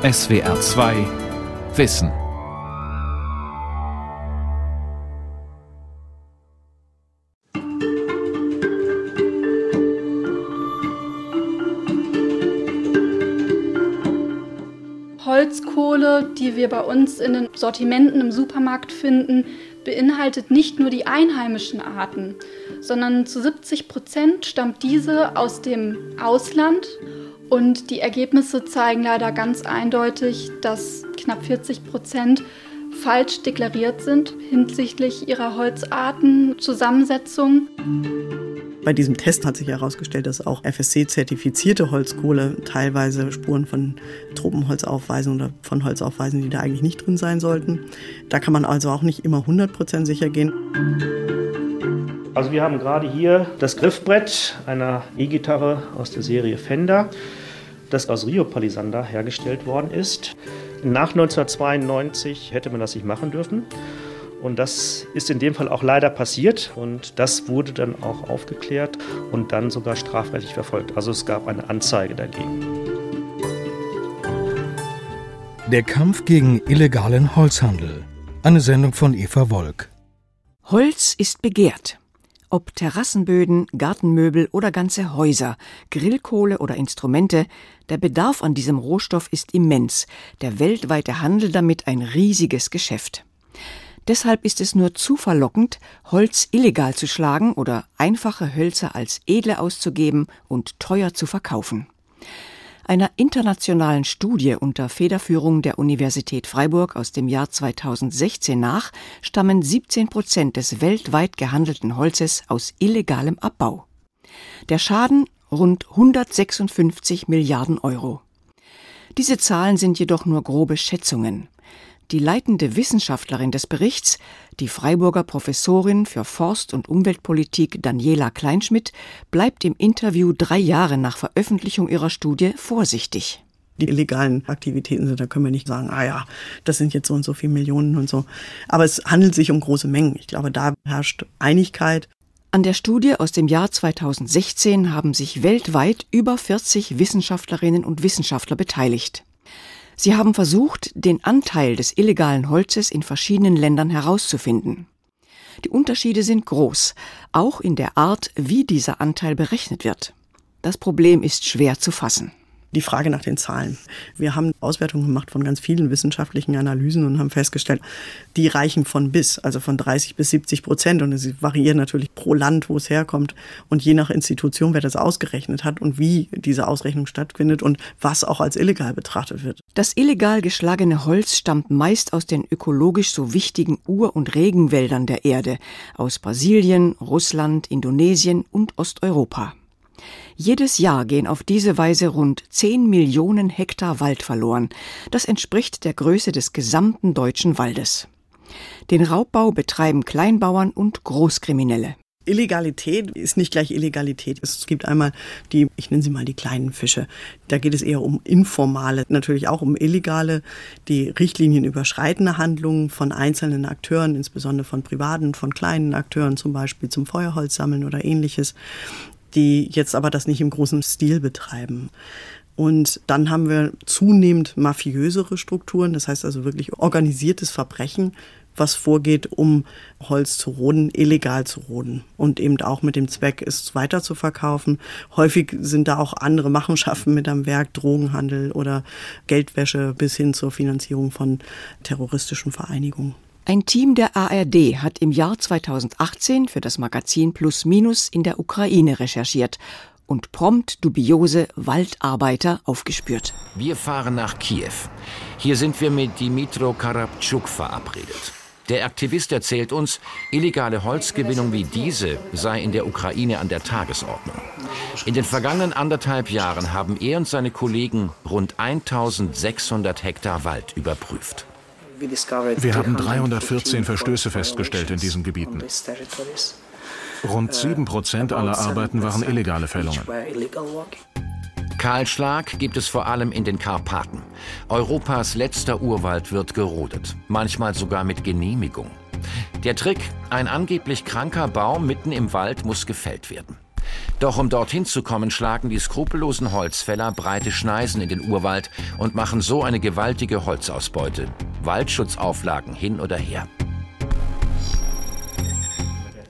SWR 2 Wissen. Holzkohle, die wir bei uns in den Sortimenten im Supermarkt finden, beinhaltet nicht nur die einheimischen Arten, sondern zu 70 Prozent stammt diese aus dem Ausland. Und die Ergebnisse zeigen leider ganz eindeutig, dass knapp 40 Prozent falsch deklariert sind hinsichtlich ihrer Holzartenzusammensetzung. Bei diesem Test hat sich herausgestellt, dass auch FSC-zertifizierte Holzkohle teilweise Spuren von Tropenholz aufweisen oder von Holz aufweisen, die da eigentlich nicht drin sein sollten. Da kann man also auch nicht immer 100% sicher gehen. Also wir haben gerade hier das Griffbrett einer E-Gitarre aus der Serie Fender, das aus Rio Palisander hergestellt worden ist. Nach 1992 hätte man das nicht machen dürfen. Und das ist in dem Fall auch leider passiert und das wurde dann auch aufgeklärt und dann sogar strafrechtlich verfolgt. Also es gab eine Anzeige dagegen. Der Kampf gegen illegalen Holzhandel. Eine Sendung von Eva Wolk. Holz ist begehrt. Ob Terrassenböden, Gartenmöbel oder ganze Häuser, Grillkohle oder Instrumente, der Bedarf an diesem Rohstoff ist immens, der weltweite Handel damit ein riesiges Geschäft. Deshalb ist es nur zu verlockend, Holz illegal zu schlagen oder einfache Hölzer als edle auszugeben und teuer zu verkaufen. Einer internationalen Studie unter Federführung der Universität Freiburg aus dem Jahr 2016 nach stammen 17 Prozent des weltweit gehandelten Holzes aus illegalem Abbau. Der Schaden rund 156 Milliarden Euro. Diese Zahlen sind jedoch nur grobe Schätzungen. Die leitende Wissenschaftlerin des Berichts, die Freiburger Professorin für Forst- und Umweltpolitik Daniela Kleinschmidt, bleibt im Interview drei Jahre nach Veröffentlichung ihrer Studie vorsichtig. Die illegalen Aktivitäten sind, da können wir nicht sagen, ah ja, das sind jetzt so und so viele Millionen und so. Aber es handelt sich um große Mengen. Ich glaube, da herrscht Einigkeit. An der Studie aus dem Jahr 2016 haben sich weltweit über 40 Wissenschaftlerinnen und Wissenschaftler beteiligt. Sie haben versucht, den Anteil des illegalen Holzes in verschiedenen Ländern herauszufinden. Die Unterschiede sind groß, auch in der Art, wie dieser Anteil berechnet wird. Das Problem ist schwer zu fassen die Frage nach den Zahlen. Wir haben Auswertungen gemacht von ganz vielen wissenschaftlichen Analysen und haben festgestellt, die reichen von bis, also von 30 bis 70 Prozent. Und es variiert natürlich pro Land, wo es herkommt und je nach Institution, wer das ausgerechnet hat und wie diese Ausrechnung stattfindet und was auch als illegal betrachtet wird. Das illegal geschlagene Holz stammt meist aus den ökologisch so wichtigen Ur- und Regenwäldern der Erde, aus Brasilien, Russland, Indonesien und Osteuropa. Jedes Jahr gehen auf diese Weise rund 10 Millionen Hektar Wald verloren. Das entspricht der Größe des gesamten deutschen Waldes. Den Raubbau betreiben Kleinbauern und Großkriminelle. Illegalität ist nicht gleich Illegalität. Es gibt einmal die, ich nenne sie mal die kleinen Fische. Da geht es eher um informale, natürlich auch um illegale, die Richtlinien überschreitende Handlungen von einzelnen Akteuren, insbesondere von privaten, von kleinen Akteuren, zum Beispiel zum Feuerholz sammeln oder ähnliches die jetzt aber das nicht im großen Stil betreiben. Und dann haben wir zunehmend mafiösere Strukturen, das heißt also wirklich organisiertes Verbrechen, was vorgeht, um Holz zu roden, illegal zu roden und eben auch mit dem Zweck, es weiter zu verkaufen. Häufig sind da auch andere Machenschaften mit am Werk, Drogenhandel oder Geldwäsche bis hin zur Finanzierung von terroristischen Vereinigungen. Ein Team der ARD hat im Jahr 2018 für das Magazin Plus Minus in der Ukraine recherchiert und prompt dubiose Waldarbeiter aufgespürt. Wir fahren nach Kiew. Hier sind wir mit Dimitro Karabtschuk verabredet. Der Aktivist erzählt uns, illegale Holzgewinnung wie diese sei in der Ukraine an der Tagesordnung. In den vergangenen anderthalb Jahren haben er und seine Kollegen rund 1600 Hektar Wald überprüft. Wir haben 314 Verstöße festgestellt in diesen Gebieten. Rund 7 Prozent aller Arbeiten waren illegale Fällungen. Kahlschlag gibt es vor allem in den Karpaten. Europas letzter Urwald wird gerodet, manchmal sogar mit Genehmigung. Der Trick, ein angeblich kranker Baum mitten im Wald muss gefällt werden. Doch um dorthin zu kommen, schlagen die skrupellosen Holzfäller breite Schneisen in den Urwald und machen so eine gewaltige Holzausbeute. Waldschutzauflagen hin oder her.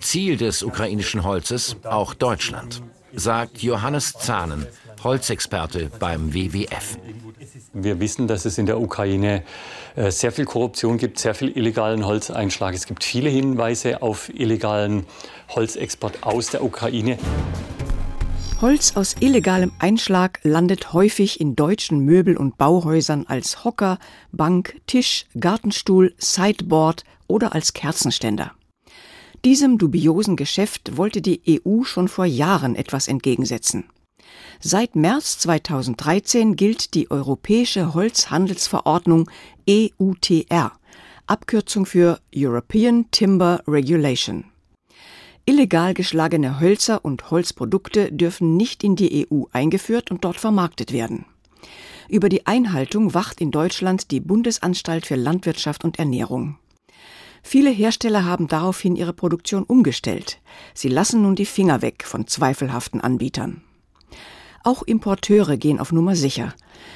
Ziel des ukrainischen Holzes auch Deutschland, sagt Johannes Zahnen, Holzexperte beim WWF. Wir wissen, dass es in der Ukraine äh, sehr viel Korruption gibt, sehr viel illegalen Holzeinschlag. Es gibt viele Hinweise auf illegalen Holzexport aus der Ukraine. Holz aus illegalem Einschlag landet häufig in deutschen Möbel- und Bauhäusern als Hocker, Bank, Tisch, Gartenstuhl, Sideboard oder als Kerzenständer. Diesem dubiosen Geschäft wollte die EU schon vor Jahren etwas entgegensetzen. Seit März 2013 gilt die Europäische Holzhandelsverordnung EUTR, Abkürzung für European Timber Regulation. Illegal geschlagene Hölzer und Holzprodukte dürfen nicht in die EU eingeführt und dort vermarktet werden. Über die Einhaltung wacht in Deutschland die Bundesanstalt für Landwirtschaft und Ernährung. Viele Hersteller haben daraufhin ihre Produktion umgestellt. Sie lassen nun die Finger weg von zweifelhaften Anbietern. Auch Importeure gehen auf Nummer sicher.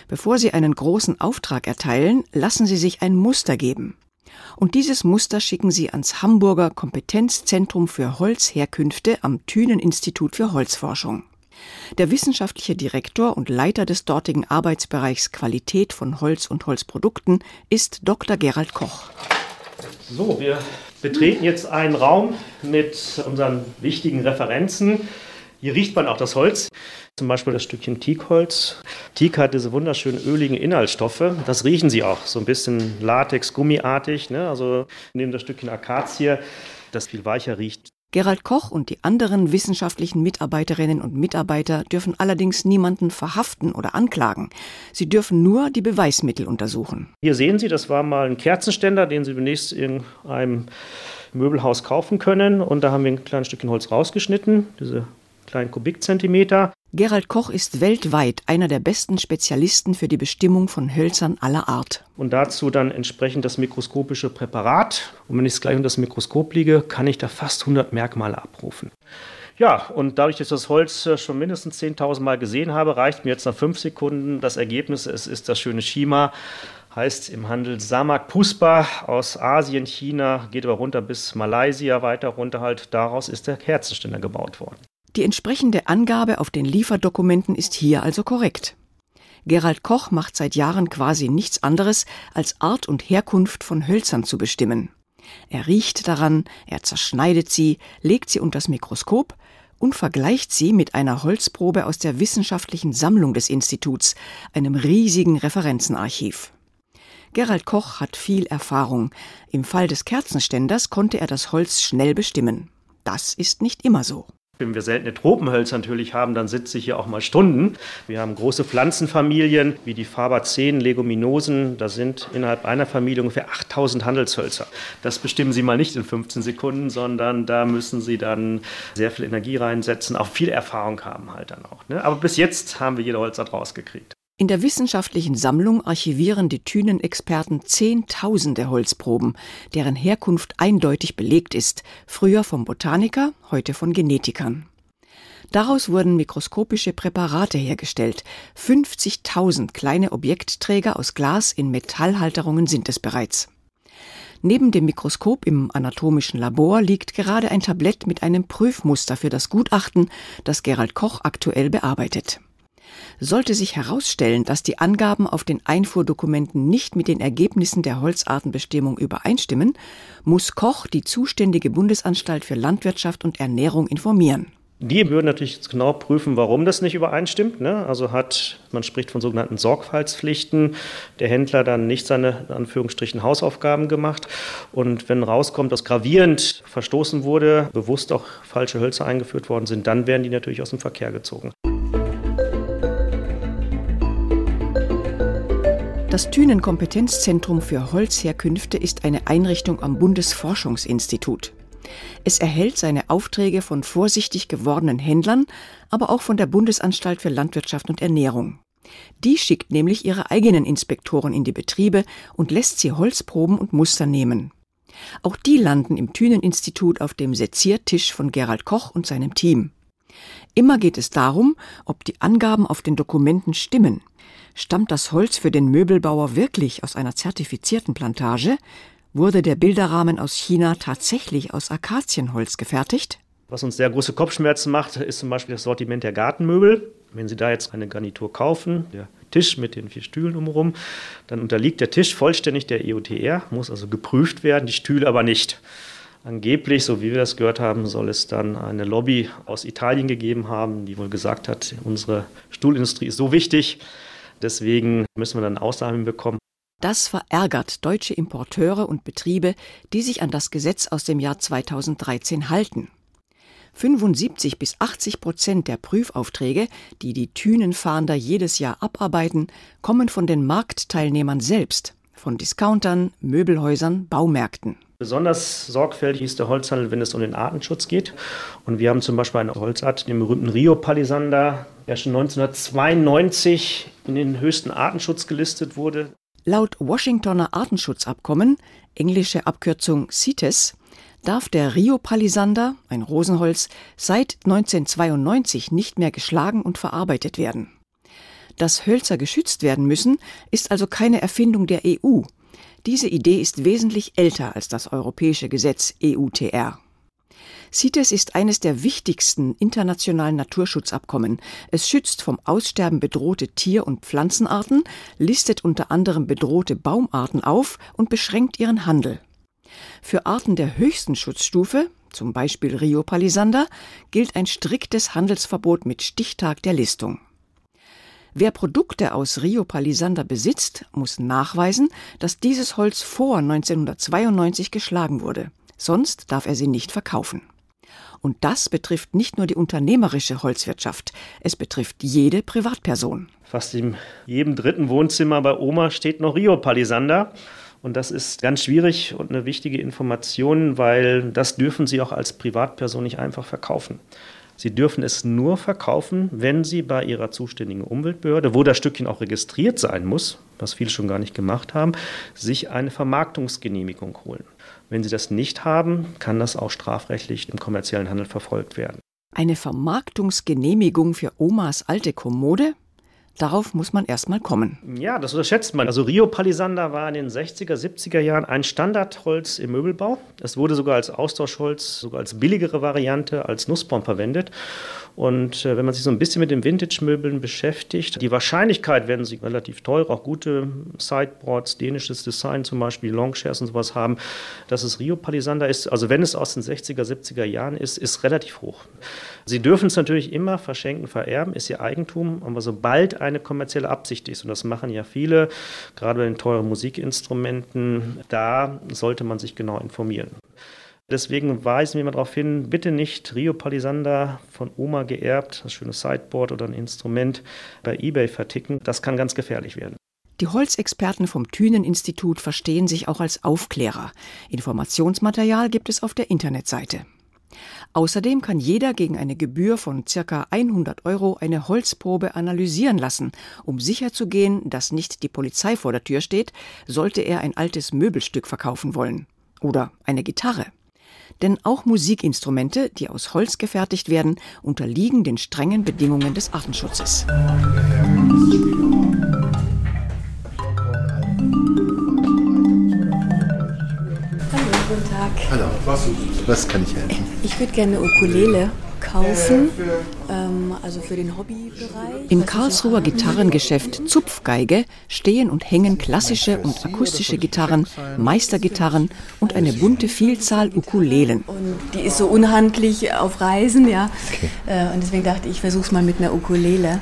Bevor sie einen großen Auftrag erteilen, lassen sie sich ein Muster geben. Und dieses Muster schicken sie ans Hamburger Kompetenzzentrum für Holzherkünfte am Thünen-Institut für Holzforschung. Der wissenschaftliche Direktor und Leiter des dortigen Arbeitsbereichs Qualität von Holz und Holzprodukten ist Dr. Gerald Koch. So, wir betreten jetzt einen Raum mit unseren wichtigen Referenzen. Hier riecht man auch das Holz. Zum Beispiel das Stückchen Teakholz. Teak hat diese wunderschönen öligen Inhaltsstoffe. Das riechen sie auch. So ein bisschen Latex, gummiartig. Ne? Also neben das Stückchen Akazie, das viel weicher riecht. Gerald Koch und die anderen wissenschaftlichen Mitarbeiterinnen und Mitarbeiter dürfen allerdings niemanden verhaften oder anklagen. Sie dürfen nur die Beweismittel untersuchen. Hier sehen Sie, das war mal ein Kerzenständer, den Sie demnächst in einem Möbelhaus kaufen können. Und da haben wir ein kleines Stückchen Holz rausgeschnitten, diese kleinen Kubikzentimeter. Gerald Koch ist weltweit einer der besten Spezialisten für die Bestimmung von Hölzern aller Art. Und dazu dann entsprechend das mikroskopische Präparat. Und wenn ich es gleich unter das Mikroskop liege, kann ich da fast 100 Merkmale abrufen. Ja, und dadurch, dass ich das Holz äh, schon mindestens 10.000 Mal gesehen habe, reicht mir jetzt nach fünf Sekunden das Ergebnis. Es ist das schöne Shima heißt im Handel Samak Puspa aus Asien, China, geht aber runter bis Malaysia, weiter runter halt. Daraus ist der Kerzenständer gebaut worden. Die entsprechende Angabe auf den Lieferdokumenten ist hier also korrekt. Gerald Koch macht seit Jahren quasi nichts anderes, als Art und Herkunft von Hölzern zu bestimmen. Er riecht daran, er zerschneidet sie, legt sie unter das Mikroskop und vergleicht sie mit einer Holzprobe aus der wissenschaftlichen Sammlung des Instituts, einem riesigen Referenzenarchiv. Gerald Koch hat viel Erfahrung. Im Fall des Kerzenständers konnte er das Holz schnell bestimmen. Das ist nicht immer so. Wenn wir seltene Tropenhölzer natürlich haben, dann sitze ich hier auch mal Stunden. Wir haben große Pflanzenfamilien wie die Fabaceen, Leguminosen. Da sind innerhalb einer Familie ungefähr 8000 Handelshölzer. Das bestimmen Sie mal nicht in 15 Sekunden, sondern da müssen Sie dann sehr viel Energie reinsetzen, auch viel Erfahrung haben halt dann auch. Ne? Aber bis jetzt haben wir jede Holzart rausgekriegt. In der wissenschaftlichen Sammlung archivieren die Thünen-Experten Zehntausende Holzproben, deren Herkunft eindeutig belegt ist, früher vom Botaniker, heute von Genetikern. Daraus wurden mikroskopische Präparate hergestellt. 50.000 kleine Objektträger aus Glas in Metallhalterungen sind es bereits. Neben dem Mikroskop im anatomischen Labor liegt gerade ein Tablett mit einem Prüfmuster für das Gutachten, das Gerald Koch aktuell bearbeitet. Sollte sich herausstellen, dass die Angaben auf den Einfuhrdokumenten nicht mit den Ergebnissen der Holzartenbestimmung übereinstimmen, muss Koch die zuständige Bundesanstalt für Landwirtschaft und Ernährung informieren. Die würden natürlich genau prüfen, warum das nicht übereinstimmt. Ne? Also hat, man spricht von sogenannten Sorgfaltspflichten, der Händler dann nicht seine Anführungsstrichen Hausaufgaben gemacht. Und wenn rauskommt, dass gravierend verstoßen wurde, bewusst auch falsche Hölzer eingeführt worden sind, dann werden die natürlich aus dem Verkehr gezogen. Das Thünen Kompetenzzentrum für Holzherkünfte ist eine Einrichtung am Bundesforschungsinstitut. Es erhält seine Aufträge von vorsichtig gewordenen Händlern, aber auch von der Bundesanstalt für Landwirtschaft und Ernährung. Die schickt nämlich ihre eigenen Inspektoren in die Betriebe und lässt sie Holzproben und Muster nehmen. Auch die landen im Thünen-Institut auf dem Seziertisch von Gerald Koch und seinem Team. Immer geht es darum, ob die Angaben auf den Dokumenten stimmen. Stammt das Holz für den Möbelbauer wirklich aus einer zertifizierten Plantage? Wurde der Bilderrahmen aus China tatsächlich aus Akazienholz gefertigt? Was uns sehr große Kopfschmerzen macht, ist zum Beispiel das Sortiment der Gartenmöbel. Wenn Sie da jetzt eine Garnitur kaufen, der Tisch mit den vier Stühlen umherum, dann unterliegt der Tisch vollständig der EUTR, muss also geprüft werden, die Stühle aber nicht. Angeblich, so wie wir das gehört haben, soll es dann eine Lobby aus Italien gegeben haben, die wohl gesagt hat, unsere Stuhlindustrie ist so wichtig, deswegen müssen wir dann Ausnahmen bekommen. Das verärgert deutsche Importeure und Betriebe, die sich an das Gesetz aus dem Jahr 2013 halten. 75 bis 80 Prozent der Prüfaufträge, die die Thünenfahnder jedes Jahr abarbeiten, kommen von den Marktteilnehmern selbst, von Discountern, Möbelhäusern, Baumärkten. Besonders sorgfältig ist der Holzhandel, wenn es um den Artenschutz geht. Und wir haben zum Beispiel eine Holzart, den berühmten Rio Palisander, der schon 1992 in den höchsten Artenschutz gelistet wurde. Laut Washingtoner Artenschutzabkommen, englische Abkürzung CITES, darf der Rio Palisander, ein Rosenholz, seit 1992 nicht mehr geschlagen und verarbeitet werden. Dass Hölzer geschützt werden müssen, ist also keine Erfindung der EU, diese Idee ist wesentlich älter als das europäische Gesetz EUTR. CITES ist eines der wichtigsten internationalen Naturschutzabkommen. Es schützt vom Aussterben bedrohte Tier- und Pflanzenarten, listet unter anderem bedrohte Baumarten auf und beschränkt ihren Handel. Für Arten der höchsten Schutzstufe, zum Beispiel Rio Palisander, gilt ein striktes Handelsverbot mit Stichtag der Listung. Wer Produkte aus Rio Palisander besitzt, muss nachweisen, dass dieses Holz vor 1992 geschlagen wurde. Sonst darf er sie nicht verkaufen. Und das betrifft nicht nur die unternehmerische Holzwirtschaft, es betrifft jede Privatperson. Fast in jedem dritten Wohnzimmer bei Oma steht noch Rio Palisander. Und das ist ganz schwierig und eine wichtige Information, weil das dürfen Sie auch als Privatperson nicht einfach verkaufen. Sie dürfen es nur verkaufen, wenn Sie bei Ihrer zuständigen Umweltbehörde, wo das Stückchen auch registriert sein muss, was viele schon gar nicht gemacht haben, sich eine Vermarktungsgenehmigung holen. Wenn Sie das nicht haben, kann das auch strafrechtlich im kommerziellen Handel verfolgt werden. Eine Vermarktungsgenehmigung für Omas alte Kommode? Darauf muss man erstmal kommen. Ja, das unterschätzt man. Also Rio Palisander war in den 60er, 70er Jahren ein Standardholz im Möbelbau. Es wurde sogar als Austauschholz, sogar als billigere Variante, als Nussbaum verwendet. Und äh, wenn man sich so ein bisschen mit den Vintage-Möbeln beschäftigt, die Wahrscheinlichkeit, wenn sie relativ teuer, auch gute Sideboards, dänisches Design zum Beispiel, Longchairs und sowas haben, dass es Rio Palisander ist, also wenn es aus den 60er, 70er Jahren ist, ist relativ hoch. Sie dürfen es natürlich immer verschenken, vererben, ist ihr Eigentum, aber sobald eine kommerzielle Absicht ist, und das machen ja viele, gerade bei den teuren Musikinstrumenten, da sollte man sich genau informieren. Deswegen weisen wir mal darauf hin, bitte nicht Rio Palisander von Oma geerbt, das schöne Sideboard oder ein Instrument bei eBay verticken. Das kann ganz gefährlich werden. Die Holzexperten vom Thünen-Institut verstehen sich auch als Aufklärer. Informationsmaterial gibt es auf der Internetseite. Außerdem kann jeder gegen eine Gebühr von ca. 100 Euro eine Holzprobe analysieren lassen, um sicherzugehen, dass nicht die Polizei vor der Tür steht, sollte er ein altes Möbelstück verkaufen wollen. Oder eine Gitarre. Denn auch Musikinstrumente, die aus Holz gefertigt werden, unterliegen den strengen Bedingungen des Artenschutzes. Guten Tag. Hallo, was kann ich helfen? Ich würde gerne eine Ukulele kaufen, ähm, also für den Hobbybereich. Im Karlsruher Gitarrengeschäft Zupfgeige stehen und hängen klassische und akustische Gitarren, Meistergitarren und eine bunte Vielzahl Ukulelen. Und die ist so unhandlich auf Reisen, ja. Okay. Äh, und deswegen dachte ich, ich versuche es mal mit einer Ukulele.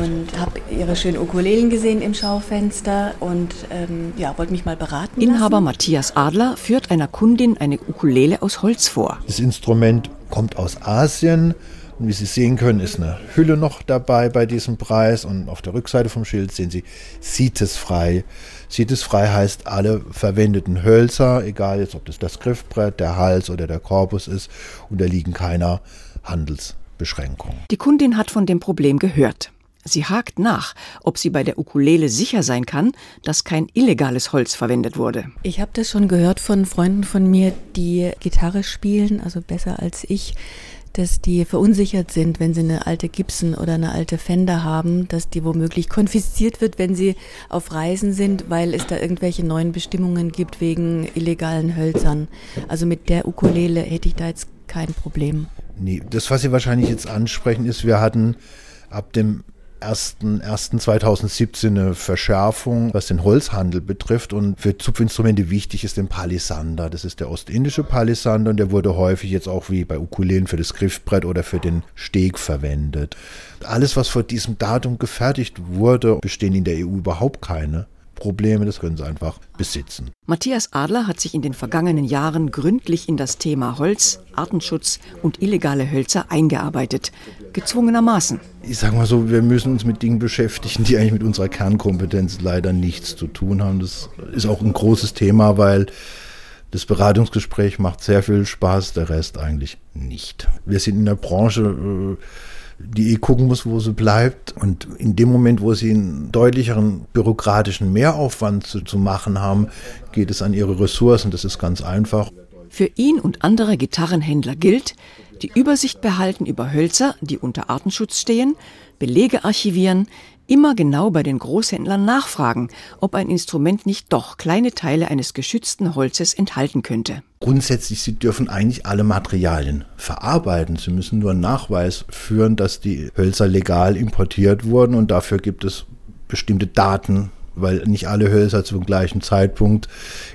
Und habe ihre schönen Ukulelen gesehen im Schaufenster und ähm, ja, wollte mich mal beraten. Inhaber lassen. Matthias Adler führt einer Kundin eine Ukulele aus Holz vor. Das Instrument kommt aus Asien. Und wie Sie sehen können, ist eine Hülle noch dabei bei diesem Preis. Und auf der Rückseite vom Schild sehen Sie CITES-frei. CITES-frei heißt, alle verwendeten Hölzer, egal jetzt ob das das Griffbrett, der Hals oder der Korpus ist, unterliegen keiner Handelsbeschränkung. Die Kundin hat von dem Problem gehört. Sie hakt nach, ob sie bei der Ukulele sicher sein kann, dass kein illegales Holz verwendet wurde. Ich habe das schon gehört von Freunden von mir, die Gitarre spielen, also besser als ich, dass die verunsichert sind, wenn sie eine alte Gibson oder eine alte Fender haben, dass die womöglich konfisziert wird, wenn sie auf Reisen sind, weil es da irgendwelche neuen Bestimmungen gibt wegen illegalen Hölzern. Also mit der Ukulele hätte ich da jetzt kein Problem. Nee, das, was Sie wahrscheinlich jetzt ansprechen, ist, wir hatten ab dem 1.1.2017 eine Verschärfung, was den Holzhandel betrifft. Und für Zupfinstrumente wichtig ist der Palisander. Das ist der ostindische Palisander und der wurde häufig jetzt auch wie bei Ukulelen für das Griffbrett oder für den Steg verwendet. Alles, was vor diesem Datum gefertigt wurde, bestehen in der EU überhaupt keine Probleme, das können sie einfach besitzen. Matthias Adler hat sich in den vergangenen Jahren gründlich in das Thema Holz, Artenschutz und illegale Hölzer eingearbeitet. Gezwungenermaßen. Ich sage mal so, wir müssen uns mit Dingen beschäftigen, die eigentlich mit unserer Kernkompetenz leider nichts zu tun haben. Das ist auch ein großes Thema, weil das Beratungsgespräch macht sehr viel Spaß, der Rest eigentlich nicht. Wir sind in der Branche. Äh, die eh gucken muss, wo sie bleibt. Und in dem Moment, wo sie einen deutlicheren bürokratischen Mehraufwand zu, zu machen haben, geht es an ihre Ressourcen. Das ist ganz einfach. Für ihn und andere Gitarrenhändler gilt, die Übersicht behalten über Hölzer, die unter Artenschutz stehen, Belege archivieren, immer genau bei den Großhändlern nachfragen, ob ein Instrument nicht doch kleine Teile eines geschützten Holzes enthalten könnte. Grundsätzlich, Sie dürfen eigentlich alle Materialien verarbeiten. Sie müssen nur einen Nachweis führen, dass die Hölzer legal importiert wurden und dafür gibt es bestimmte Daten, weil nicht alle Hölzer zum gleichen Zeitpunkt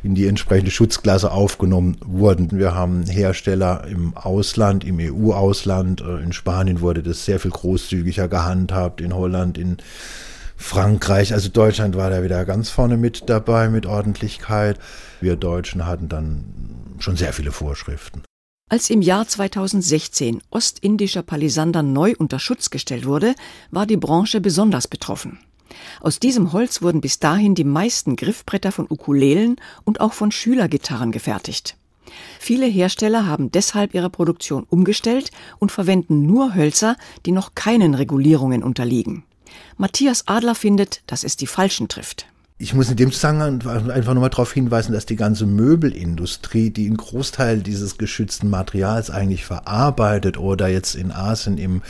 in die entsprechende Schutzklasse aufgenommen wurden. Wir haben Hersteller im Ausland, im EU-Ausland, äh, in Spanien wurde das sehr viel großzügiger gehandhabt, in Holland, in Frankreich, also Deutschland war da wieder ganz vorne mit dabei mit Ordentlichkeit. Wir Deutschen hatten dann schon sehr viele Vorschriften. Als im Jahr 2016 ostindischer Palisander neu unter Schutz gestellt wurde, war die Branche besonders betroffen. Aus diesem Holz wurden bis dahin die meisten Griffbretter von Ukulelen und auch von Schülergitarren gefertigt. Viele Hersteller haben deshalb ihre Produktion umgestellt und verwenden nur Hölzer, die noch keinen Regulierungen unterliegen. Matthias Adler findet, dass es die Falschen trifft. Ich muss in dem Zusammenhang einfach nochmal darauf hinweisen, dass die ganze Möbelindustrie, die einen Großteil dieses geschützten Materials eigentlich verarbeitet oder jetzt in Asien im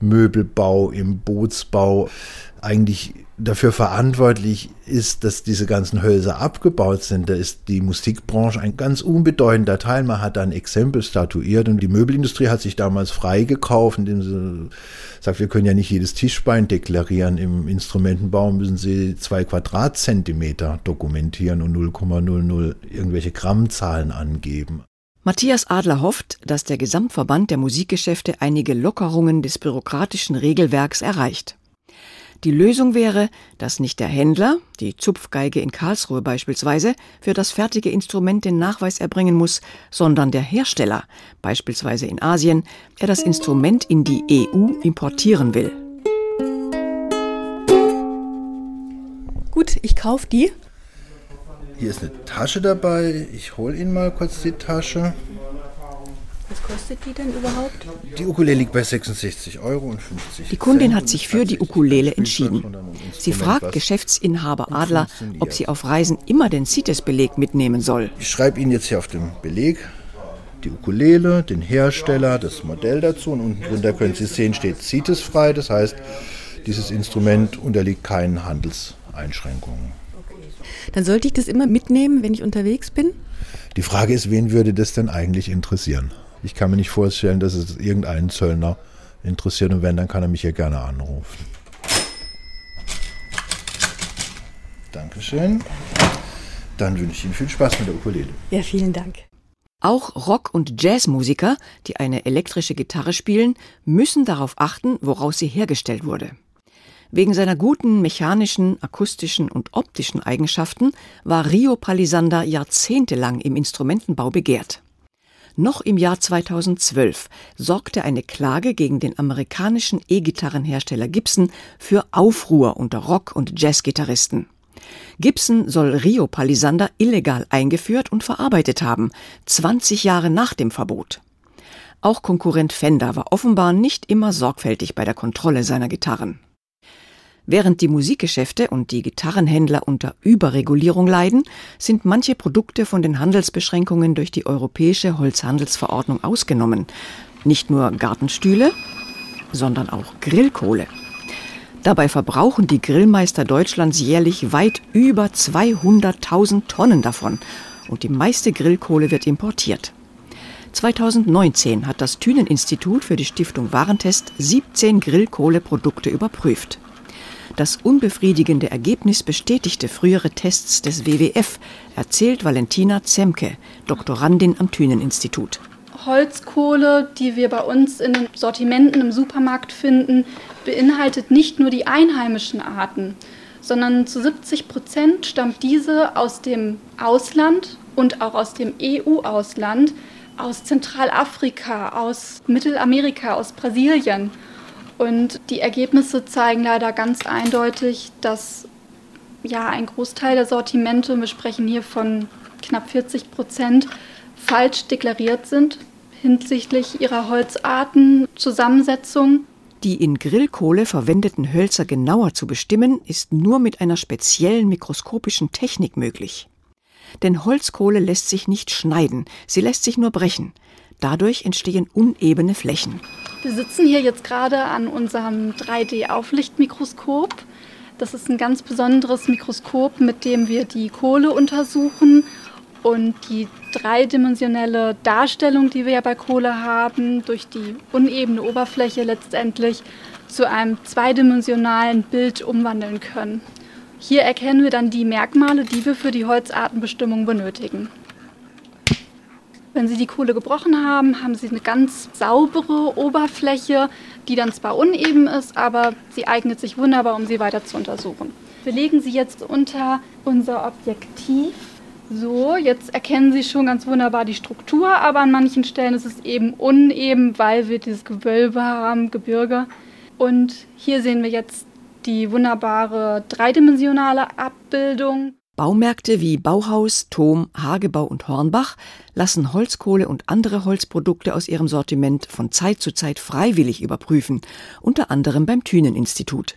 Möbelbau, im Bootsbau eigentlich dafür verantwortlich ist, dass diese ganzen Hölzer abgebaut sind. Da ist die Musikbranche ein ganz unbedeutender Teil. Man hat da ein Exempel statuiert und die Möbelindustrie hat sich damals freigekauft, indem sie sagt, wir können ja nicht jedes Tischbein deklarieren. Im Instrumentenbau müssen sie zwei Quadratzentimeter dokumentieren und 0,00 irgendwelche Grammzahlen angeben. Matthias Adler hofft, dass der Gesamtverband der Musikgeschäfte einige Lockerungen des bürokratischen Regelwerks erreicht. Die Lösung wäre, dass nicht der Händler, die Zupfgeige in Karlsruhe beispielsweise, für das fertige Instrument den Nachweis erbringen muss, sondern der Hersteller, beispielsweise in Asien, er das Instrument in die EU importieren will. Gut, ich kaufe die. Hier ist eine Tasche dabei. Ich hole Ihnen mal kurz die Tasche. Was kostet die denn überhaupt? Die Ukulele liegt bei 66 Euro und 50 Die Kundin hat sich für die Ukulele entschieden. Sie fragt Geschäftsinhaber Adler, ob sie auf Reisen immer den CITES-Beleg mitnehmen soll. Ich schreibe Ihnen jetzt hier auf dem Beleg die Ukulele, den Hersteller, das Modell dazu und unten drunter können Sie sehen, steht CITES frei. Das heißt, dieses Instrument unterliegt keinen Handelseinschränkungen. Dann sollte ich das immer mitnehmen, wenn ich unterwegs bin? Die Frage ist, wen würde das denn eigentlich interessieren? Ich kann mir nicht vorstellen, dass es irgendeinen Zöllner interessiert und wenn, dann kann er mich hier gerne anrufen. Dankeschön. Dann wünsche ich Ihnen viel Spaß mit der Ukulele. Ja, vielen Dank. Auch Rock- und Jazzmusiker, die eine elektrische Gitarre spielen, müssen darauf achten, woraus sie hergestellt wurde. Wegen seiner guten mechanischen, akustischen und optischen Eigenschaften war Rio Palisander jahrzehntelang im Instrumentenbau begehrt. Noch im Jahr 2012 sorgte eine Klage gegen den amerikanischen E-Gitarrenhersteller Gibson für Aufruhr unter Rock- und Jazzgitarristen. Gibson soll Rio Palisander illegal eingeführt und verarbeitet haben, 20 Jahre nach dem Verbot. Auch Konkurrent Fender war offenbar nicht immer sorgfältig bei der Kontrolle seiner Gitarren. Während die Musikgeschäfte und die Gitarrenhändler unter Überregulierung leiden, sind manche Produkte von den Handelsbeschränkungen durch die Europäische Holzhandelsverordnung ausgenommen. Nicht nur Gartenstühle, sondern auch Grillkohle. Dabei verbrauchen die Grillmeister Deutschlands jährlich weit über 200.000 Tonnen davon und die meiste Grillkohle wird importiert. 2019 hat das Thünen-Institut für die Stiftung Warentest 17 Grillkohleprodukte überprüft. Das unbefriedigende Ergebnis bestätigte frühere Tests des WWF, erzählt Valentina Zemke, Doktorandin am Thünen-Institut. Holzkohle, die wir bei uns in den Sortimenten im Supermarkt finden, beinhaltet nicht nur die einheimischen Arten, sondern zu 70 Prozent stammt diese aus dem Ausland und auch aus dem EU-Ausland, aus Zentralafrika, aus Mittelamerika, aus Brasilien. Und die Ergebnisse zeigen leider ganz eindeutig, dass ja ein Großteil der Sortimente, wir sprechen hier von knapp 40 Prozent, falsch deklariert sind hinsichtlich ihrer Holzarten, Zusammensetzung. Die in Grillkohle verwendeten Hölzer genauer zu bestimmen, ist nur mit einer speziellen mikroskopischen Technik möglich. Denn Holzkohle lässt sich nicht schneiden, sie lässt sich nur brechen. Dadurch entstehen unebene Flächen. Wir sitzen hier jetzt gerade an unserem 3D-Auflichtmikroskop. Das ist ein ganz besonderes Mikroskop, mit dem wir die Kohle untersuchen und die dreidimensionelle Darstellung, die wir ja bei Kohle haben, durch die unebene Oberfläche letztendlich zu einem zweidimensionalen Bild umwandeln können. Hier erkennen wir dann die Merkmale, die wir für die Holzartenbestimmung benötigen. Wenn Sie die Kohle gebrochen haben, haben Sie eine ganz saubere Oberfläche, die dann zwar uneben ist, aber sie eignet sich wunderbar, um sie weiter zu untersuchen. Wir legen sie jetzt unter unser Objektiv. So, jetzt erkennen Sie schon ganz wunderbar die Struktur, aber an manchen Stellen ist es eben uneben, weil wir dieses Gewölbe haben, Gebirge. Und hier sehen wir jetzt die wunderbare dreidimensionale Abbildung. Baumärkte wie Bauhaus, Thom, Hagebau und Hornbach lassen Holzkohle und andere Holzprodukte aus ihrem Sortiment von Zeit zu Zeit freiwillig überprüfen, unter anderem beim Thünen-Institut.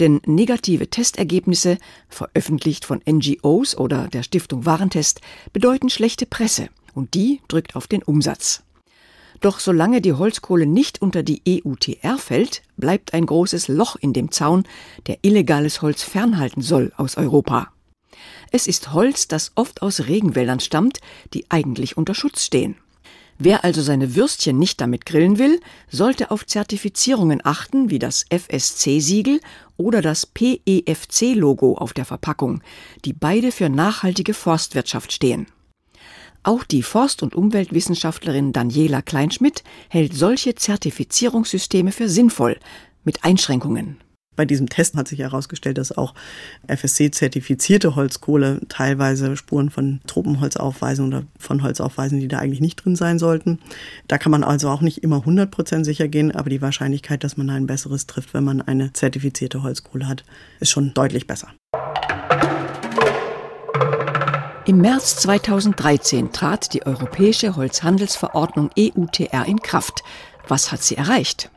Denn negative Testergebnisse, veröffentlicht von NGOs oder der Stiftung Warentest, bedeuten schlechte Presse und die drückt auf den Umsatz. Doch solange die Holzkohle nicht unter die EUTR fällt, bleibt ein großes Loch in dem Zaun, der illegales Holz fernhalten soll aus Europa. Es ist Holz, das oft aus Regenwäldern stammt, die eigentlich unter Schutz stehen. Wer also seine Würstchen nicht damit grillen will, sollte auf Zertifizierungen achten, wie das FSC-Siegel oder das PEFC-Logo auf der Verpackung, die beide für nachhaltige Forstwirtschaft stehen. Auch die Forst- und Umweltwissenschaftlerin Daniela Kleinschmidt hält solche Zertifizierungssysteme für sinnvoll, mit Einschränkungen. Bei diesem Test hat sich herausgestellt, dass auch FSC-zertifizierte Holzkohle teilweise Spuren von Tropenholz aufweisen oder von Holz aufweisen, die da eigentlich nicht drin sein sollten. Da kann man also auch nicht immer 100% sicher gehen, aber die Wahrscheinlichkeit, dass man ein besseres trifft, wenn man eine zertifizierte Holzkohle hat, ist schon deutlich besser. Im März 2013 trat die Europäische Holzhandelsverordnung EUTR in Kraft. Was hat sie erreicht?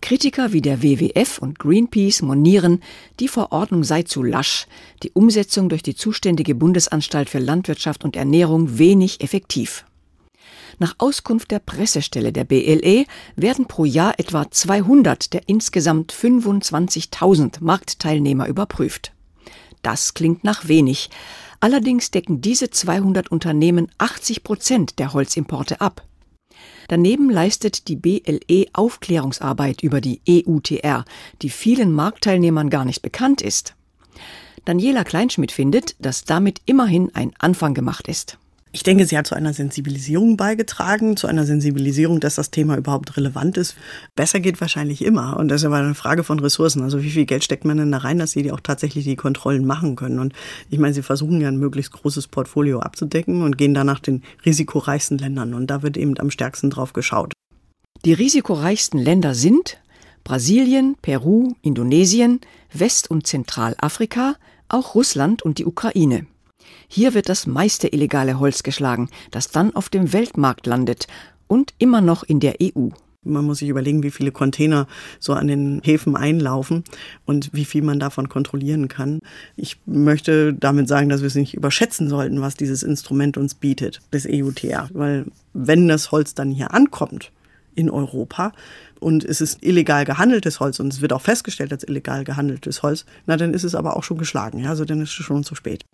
Kritiker wie der WWF und Greenpeace monieren, die Verordnung sei zu lasch, die Umsetzung durch die zuständige Bundesanstalt für Landwirtschaft und Ernährung wenig effektiv. Nach Auskunft der Pressestelle der BLE werden pro Jahr etwa 200 der insgesamt 25.000 Marktteilnehmer überprüft. Das klingt nach wenig. Allerdings decken diese 200 Unternehmen 80 Prozent der Holzimporte ab. Daneben leistet die BLE Aufklärungsarbeit über die EUTR, die vielen Marktteilnehmern gar nicht bekannt ist. Daniela Kleinschmidt findet, dass damit immerhin ein Anfang gemacht ist. Ich denke, sie hat zu einer Sensibilisierung beigetragen, zu einer Sensibilisierung, dass das Thema überhaupt relevant ist. Besser geht wahrscheinlich immer. Und das ist aber eine Frage von Ressourcen. Also wie viel Geld steckt man denn da rein, dass sie auch tatsächlich die Kontrollen machen können? Und ich meine, sie versuchen ja ein möglichst großes Portfolio abzudecken und gehen dann nach den risikoreichsten Ländern. Und da wird eben am stärksten drauf geschaut. Die risikoreichsten Länder sind Brasilien, Peru, Indonesien, West- und Zentralafrika, auch Russland und die Ukraine. Hier wird das meiste illegale Holz geschlagen, das dann auf dem Weltmarkt landet und immer noch in der EU. Man muss sich überlegen, wie viele Container so an den Häfen einlaufen und wie viel man davon kontrollieren kann. Ich möchte damit sagen, dass wir es nicht überschätzen sollten, was dieses Instrument uns bietet, das EUTR. Weil wenn das Holz dann hier ankommt, in Europa und es ist illegal gehandeltes Holz und es wird auch festgestellt als illegal gehandeltes Holz, na dann ist es aber auch schon geschlagen, ja, also dann ist es schon zu spät.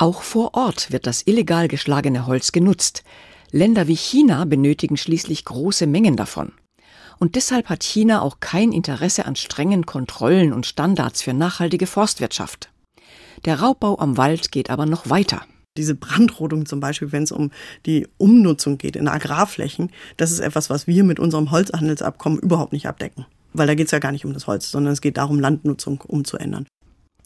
Auch vor Ort wird das illegal geschlagene Holz genutzt. Länder wie China benötigen schließlich große Mengen davon. Und deshalb hat China auch kein Interesse an strengen Kontrollen und Standards für nachhaltige Forstwirtschaft. Der Raubbau am Wald geht aber noch weiter. Diese Brandrodung zum Beispiel, wenn es um die Umnutzung geht in Agrarflächen, das ist etwas, was wir mit unserem Holzhandelsabkommen überhaupt nicht abdecken. Weil da geht es ja gar nicht um das Holz, sondern es geht darum, Landnutzung umzuändern.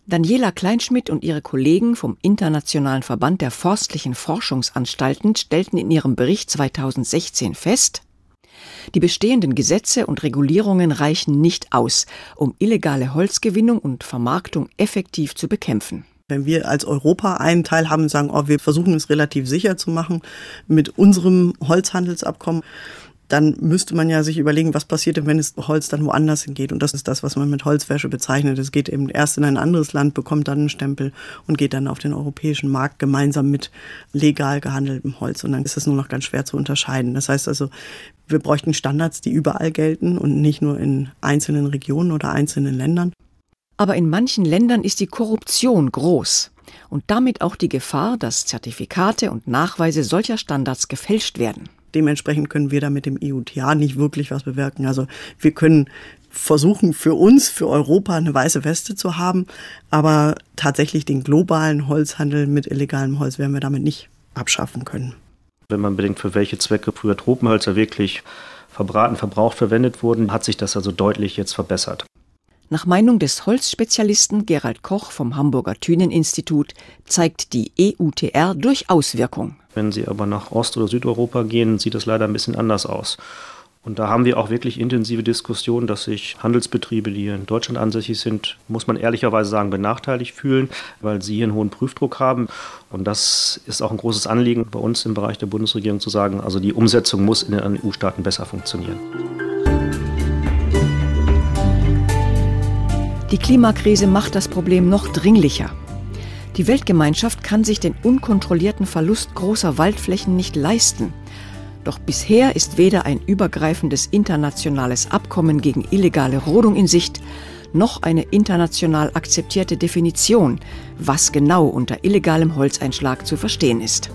Daniela Kleinschmidt und ihre Kollegen vom Internationalen Verband der Forstlichen Forschungsanstalten stellten in ihrem Bericht 2016 fest, die bestehenden Gesetze und Regulierungen reichen nicht aus, um illegale Holzgewinnung und Vermarktung effektiv zu bekämpfen. Wenn wir als Europa einen Teil haben und sagen, oh, wir versuchen es relativ sicher zu machen mit unserem Holzhandelsabkommen, dann müsste man ja sich überlegen, was passiert denn, wenn es Holz dann woanders hingeht. Und das ist das, was man mit Holzwäsche bezeichnet. Es geht eben erst in ein anderes Land, bekommt dann einen Stempel und geht dann auf den europäischen Markt gemeinsam mit legal gehandeltem Holz. Und dann ist es nur noch ganz schwer zu unterscheiden. Das heißt also, wir bräuchten Standards, die überall gelten und nicht nur in einzelnen Regionen oder einzelnen Ländern. Aber in manchen Ländern ist die Korruption groß und damit auch die Gefahr, dass Zertifikate und Nachweise solcher Standards gefälscht werden. Dementsprechend können wir da mit dem EUTA nicht wirklich was bewirken. Also wir können versuchen für uns, für Europa eine weiße Weste zu haben, aber tatsächlich den globalen Holzhandel mit illegalem Holz werden wir damit nicht abschaffen können. Wenn man bedenkt, für welche Zwecke früher Tropenhölzer wirklich verbraten, verbraucht verwendet wurden, hat sich das also deutlich jetzt verbessert. Nach Meinung des Holzspezialisten Gerald Koch vom Hamburger Thüneninstitut zeigt die EUTR durchaus Wirkung. Wenn Sie aber nach Ost- oder Südeuropa gehen, sieht das leider ein bisschen anders aus. Und da haben wir auch wirklich intensive Diskussionen, dass sich Handelsbetriebe, die in Deutschland ansässig sind, muss man ehrlicherweise sagen, benachteiligt fühlen, weil sie hier einen hohen Prüfdruck haben. Und das ist auch ein großes Anliegen bei uns im Bereich der Bundesregierung zu sagen, also die Umsetzung muss in den EU-Staaten besser funktionieren. Die Klimakrise macht das Problem noch dringlicher. Die Weltgemeinschaft kann sich den unkontrollierten Verlust großer Waldflächen nicht leisten. Doch bisher ist weder ein übergreifendes internationales Abkommen gegen illegale Rodung in Sicht, noch eine international akzeptierte Definition, was genau unter illegalem Holzeinschlag zu verstehen ist.